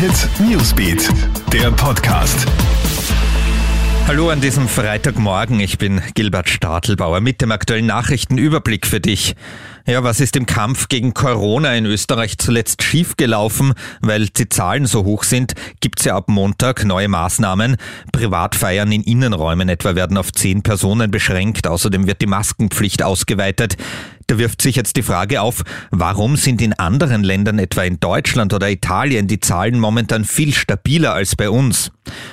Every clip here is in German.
Hit Newsbeat, der Podcast. Hallo an diesem Freitagmorgen, ich bin Gilbert Stadelbauer mit dem aktuellen Nachrichtenüberblick für dich. Ja, was ist im Kampf gegen Corona in Österreich zuletzt schiefgelaufen? Weil die Zahlen so hoch sind, gibt's ja ab Montag neue Maßnahmen. Privatfeiern in Innenräumen etwa werden auf zehn Personen beschränkt. Außerdem wird die Maskenpflicht ausgeweitet. Da wirft sich jetzt die Frage auf, warum sind in anderen Ländern, etwa in Deutschland oder Italien, die Zahlen momentan viel stabiler als bei uns?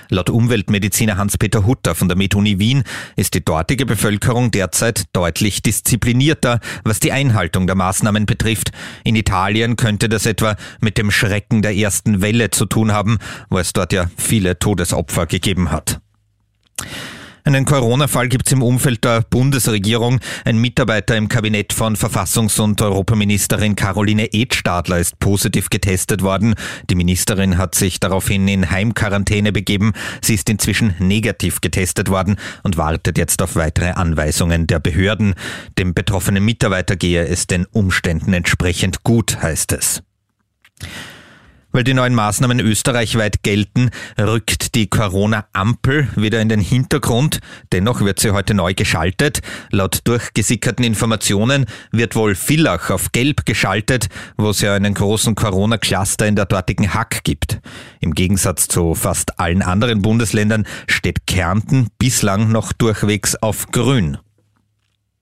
Laut Umweltmediziner Hans-Peter Hutter von der MedUni Wien ist die dortige Bevölkerung derzeit deutlich disziplinierter, was die Einhaltung der Maßnahmen betrifft. In Italien könnte das etwa mit dem Schrecken der ersten Welle zu tun haben, wo es dort ja viele Todesopfer gegeben hat. Einen Corona-Fall gibt es im Umfeld der Bundesregierung. Ein Mitarbeiter im Kabinett von Verfassungs- und Europaministerin Caroline Edstadler ist positiv getestet worden. Die Ministerin hat sich daraufhin in Heimquarantäne begeben. Sie ist inzwischen negativ getestet worden und wartet jetzt auf weitere Anweisungen der Behörden. Dem betroffenen Mitarbeiter gehe es den Umständen entsprechend gut, heißt es. Weil die neuen Maßnahmen österreichweit gelten, rückt die Corona-Ampel wieder in den Hintergrund. Dennoch wird sie heute neu geschaltet. Laut durchgesickerten Informationen wird wohl Villach auf Gelb geschaltet, wo es ja einen großen Corona-Cluster in der dortigen Hack gibt. Im Gegensatz zu fast allen anderen Bundesländern steht Kärnten bislang noch durchwegs auf Grün.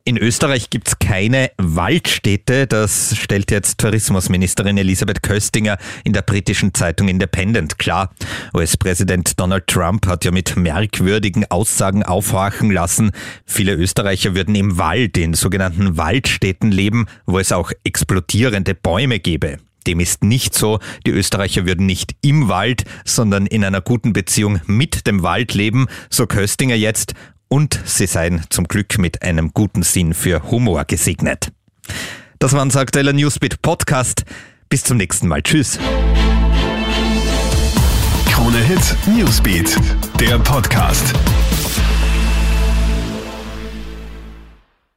In Österreich gibt's keine Waldstädte. Das stellt jetzt Tourismusministerin Elisabeth Köstinger in der britischen Zeitung Independent klar. US-Präsident Donald Trump hat ja mit merkwürdigen Aussagen aufhorchen lassen. Viele Österreicher würden im Wald, in sogenannten Waldstädten leben, wo es auch explodierende Bäume gäbe. Dem ist nicht so. Die Österreicher würden nicht im Wald, sondern in einer guten Beziehung mit dem Wald leben, so Köstinger jetzt und sie seien zum Glück mit einem guten Sinn für Humor gesegnet. Das war unser aktueller Newsbeat Podcast. Bis zum nächsten Mal. Tschüss. Krone Hit Newsbeat, der Podcast.